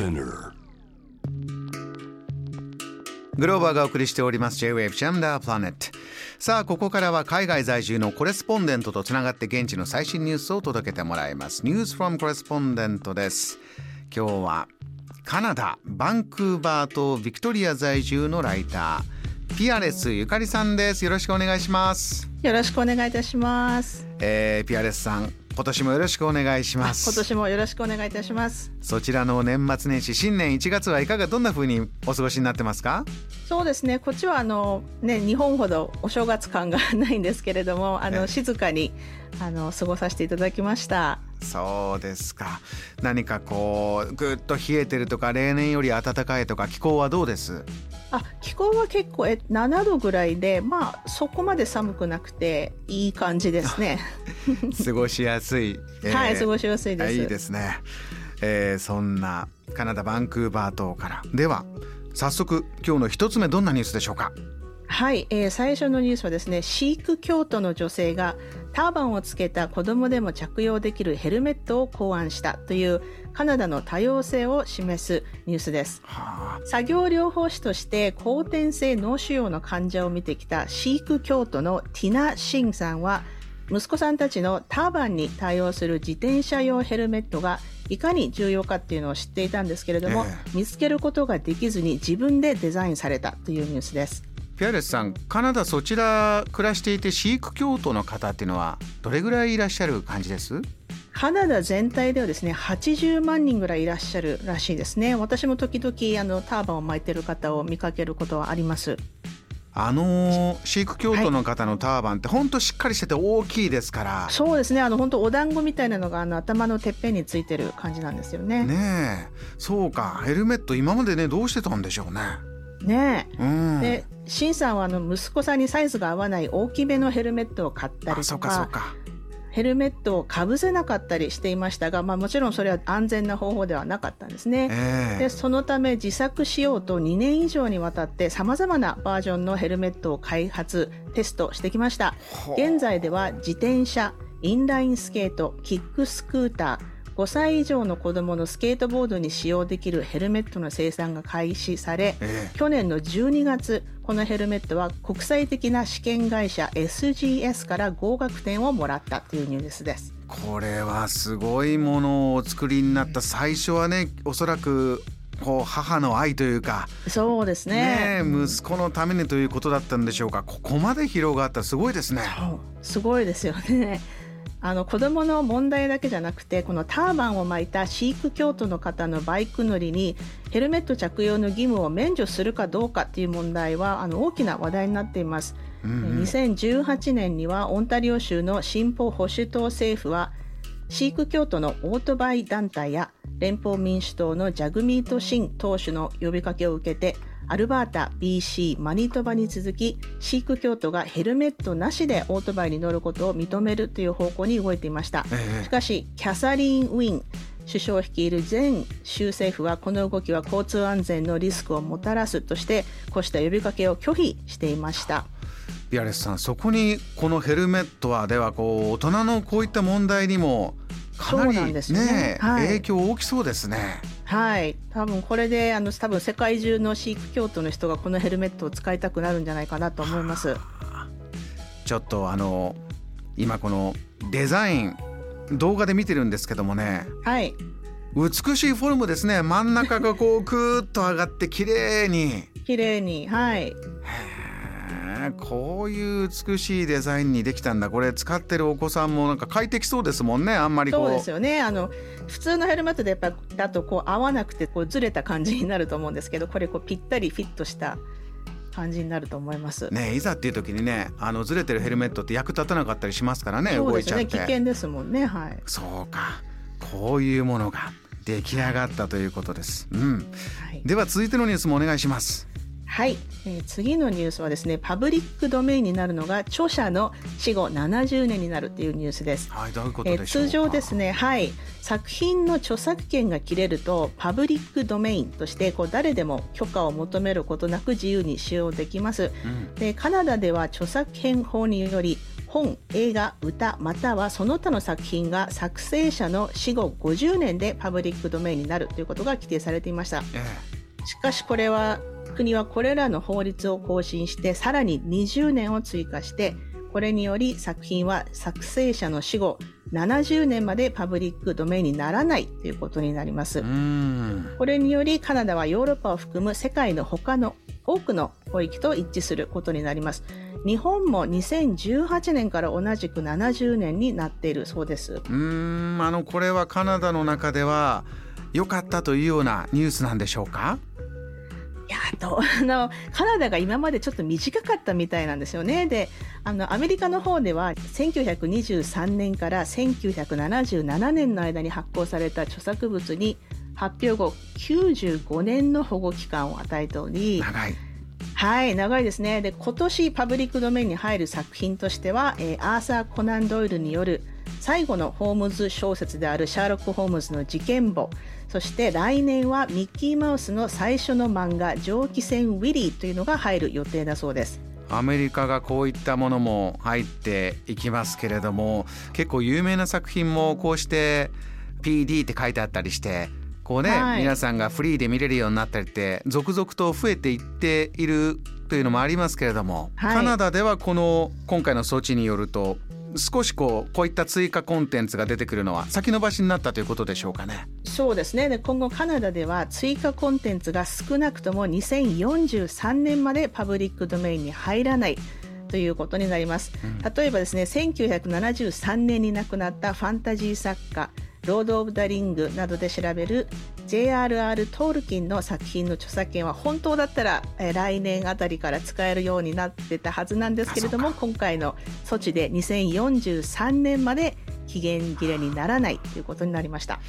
Spinner. グローバーがお送りしております。J-Wave ジャムダープラネットさあここからは海外在住のコレスポンデントとつながって現地の最新ニュースを届けてもらいます。ニュースフォームコレスポンデントです。今日はカナダバンクーバーとビクトリア在住のライターピアレスゆかりさんです。よろしくお願いします。よろしくお願いいたします。えー、ピアレスさん今年もよろしくお願いします今年もよろしくお願いいたします。そちらの年末年始新年1月はいかがどんな風にお過ごしになってますか？そうですね。こっちはあのね日本ほどお正月感がないんですけれども、あええの静かにあの過ごさせていただきました。そうですか何かこうぐっと冷えてるとか例年より暖かいとか気候はどうです？あ気候は結構え7度ぐらいで、まあそこまで寒くなくていい感じですね。過ごしやすい、えーはい、過ごしやすいです。いいですね、えーそんなカナダバンクーバー島から。では早速今日の一つ目どんなニュースでしょうか？はい、えー最初のニュースはですねシーク教徒の女性がターバンをつけた子供でも着用できるヘルメットを考案したというカナダの多様性を示すニュースです。はあ。作業療法士として後天性脳腫瘍の患者を見てきたシーク教徒のティナ・シンさんは息子さんたちのターバンに対応する自転車用ヘルメットがいかに重要かっていうのを知っていたんですけれども、え見つけることができずに自分でデザインされたというニュースです。ピアレスさんカナダそちら暮らしていてシーク教徒の方っていうのはどれぐらいいらっしゃる感じです？カナダ全体ではですね80万人ぐらいいらっしゃるらしいですね。私も時々あのターバンを巻いてる方を見かけることはありますあのーシーク教徒の方のターバンってほんとしっかりしてて大きいですから、そうですね。あの本当お団子みたいなのがあの頭のてっぺんについてる感じなんですよね。ねねえ。そうか。ヘルメット今までねどうしてたんでしょうね。うん。でシンさんはあの息子さんにサイズが合わない大きめのヘルメットを買ったりとあそうかそうかかヘルメットをかぶせなかったりしていましたが、まあ、もちろんそれは安全な方法ではなかったんですね。ええ。でそのため自作しようと2年以上にわたってさまざまなバージョンのヘルメットを開発テストしてきました。現在では自転車インラインスケートキックスクーター5歳以上の子どものスケートボードに使用できるヘルメットの生産が開始されええ。去年の12月このヘルメットは国際的な試験会社 SGS から合格点をもらったというニュースです。これはすごいものをお作りになった。最初はねおそらくこう母の愛というかそうですね。ねえ息子のためにということだったんでしょうか。ここまで広がった。すごいですね。すごいですよね。あの子供の問題だけじゃなくてこのターバンを巻いたシーク教徒の方のバイク乗りにヘルメット着用の義務を免除するかどうかっていう問題はあの大きな話題になっています。うんうん2018年にはオンタリオ州の進歩保守党政府はシーク教徒のオートバイ団体や連邦民主党のジャグミート・シン党首の呼びかけを受けてアルバータ、BC、マニトバに続きシーク教徒がヘルメットなしでオートバイに乗ることを認めるという方向に動いていました。ええしかしキャサリン・ウィン首相率いる全州政府はこの動きは交通安全のリスクをもたらすとしてこうした呼びかけを拒否していました。ビアレスさんそこにこのヘルメットはではこう大人のこういった問題にもかなりね。はい。影響大きそうですね。はい、多分これであの多分世界中のシーク教徒の人がこのヘルメットを使いたくなるんじゃないかなと思います。ちょっとあの今このデザイン動画で見てるんですけどもね。はい、美しいフォルムですね。真ん中がこうクーッと上がって綺麗に。綺麗に、はい、こういう美しいデザインにできたんだ。これ使ってるお子さんもなんか快適そうですもんねあんまりこう。そうですよね。あの普通のヘルメットでやっぱだとこう合わなくてこうずれた感じになると思うんですけど、これこうぴったりフィットした感じになると思います。ねいざっていう時にねあのずれてるヘルメットって役立たなかったりしますからねそうですね、動いちゃって。危険ですもんね。はい。そうか。こういうものが出来上がったということです、うん、はい。では続いてのニュースもお願いしますはい、えー次のニュースはですねパブリックドメインになるのが著者の死後70年になるっていうニュースです。はいどういうことえーでしょうか、通常ですね、はい、作品の著作権が切れるとパブリックドメインとしてこう誰でも許可を求めることなく自由に使用できます。うん。でカナダでは著作権法により本映画歌またはその他の作品が作成者の死後50年でパブリックドメインになるということが規定されていました。しかしこれは国はこれらの法律を更新してさらに20年を追加してこれにより作品は作成者の死後70年までパブリックドメインにならないということになります。これによりカナダはヨーロッパを含む世界の他の多くの保域と一致することになります。日本も2018年から同じく70年になっているそうです。うんあのこれはカナダの中では良かったというようなニュースなんでしょうか？いやと あのカナダが今までちょっと短かったみたいなんですよね。であのアメリカの方では1923年から1977年の間に発行された著作物に発表後95年の保護期間を与えており長い。はい長いですね。で今年パブリックドメインに入る作品としては、えー、アーサー・コナン・ドイルによる最後のホームズ小説であるシャーロック・ホームズの事件簿。そして来年はミッキーマウスの最初の漫画蒸気船ウィリーというのが入る予定だそうです。アメリカがこういったものも入っていきますけれども結構有名な作品もこうして PD って書いてあったりしてこうね、はい、皆さんがフリーで見れるようになったりって続々と増えていっているというのもありますけれども、はい、カナダではこの今回の措置によると少しこうこういった追加コンテンツが出てくるのは先延ばしになったということでしょうかね。そうですねで今後カナダでは追加コンテンツが少なくとも2043年までパブリックドメインに入らないということになります。例えばですね1973年に亡くなったファンタジー作家ロード・オブ・ザ・リングなどで調べる J.R.R. トールキンの作品の著作権は本当だったら、え来年あたりから使えるようになってたはずなんですけれども今回の措置で2043年まで期限切れにならないということになりました。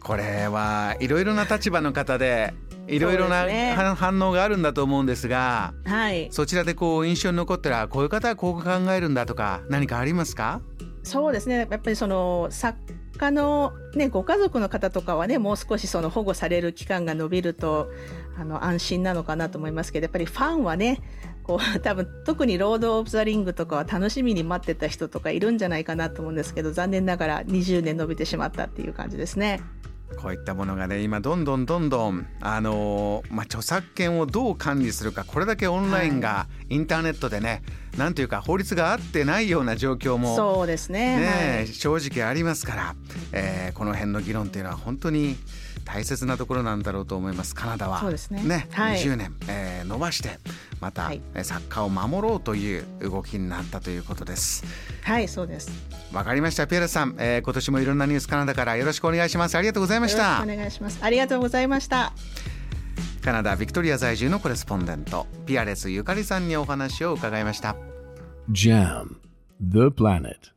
これはいろいろな立場の方で いろいろな、ね、反応があるんだと思うんですが、はい、そちらでこう印象に残ったらこういう方はこう考えるんだとか何かありますか？そうですねやっぱりその作他の、ね、ご家族の方とかはねもう少しその保護される期間が延びるとあの安心なのかなと思いますけどやっぱりファンはねこう 多分特に「ロード・オブ・ザ・リング」とかは楽しみに待ってた人とかいるんじゃないかなと思うんですけど残念ながら20年延びてしまったっていう感じですね。こういったものがね今どんどんどんどんあのー、まあ、著作権をどう管理するかこれだけオンラインが、インターネットでねなんというか法律が合ってないような状況もそうですね、ねはい、正直ありますから、えー、この辺の議論っていうのは本当に大切なところなんだろうと思います。カナダは。そうですね。ね、はい、20年、えー、伸ばしてまた、はい、作家を守ろうという動きになったということです。はいそうです。わかりました。ピエールさん、えー、今年もいろんなニュースカナダからよろしくお願いします。ありがとうございました。お願いします。ありがとうございました。カナダビクトリア在住のコレスポンデントピアレスゆかりさんにお話を伺いました。JAM The Planet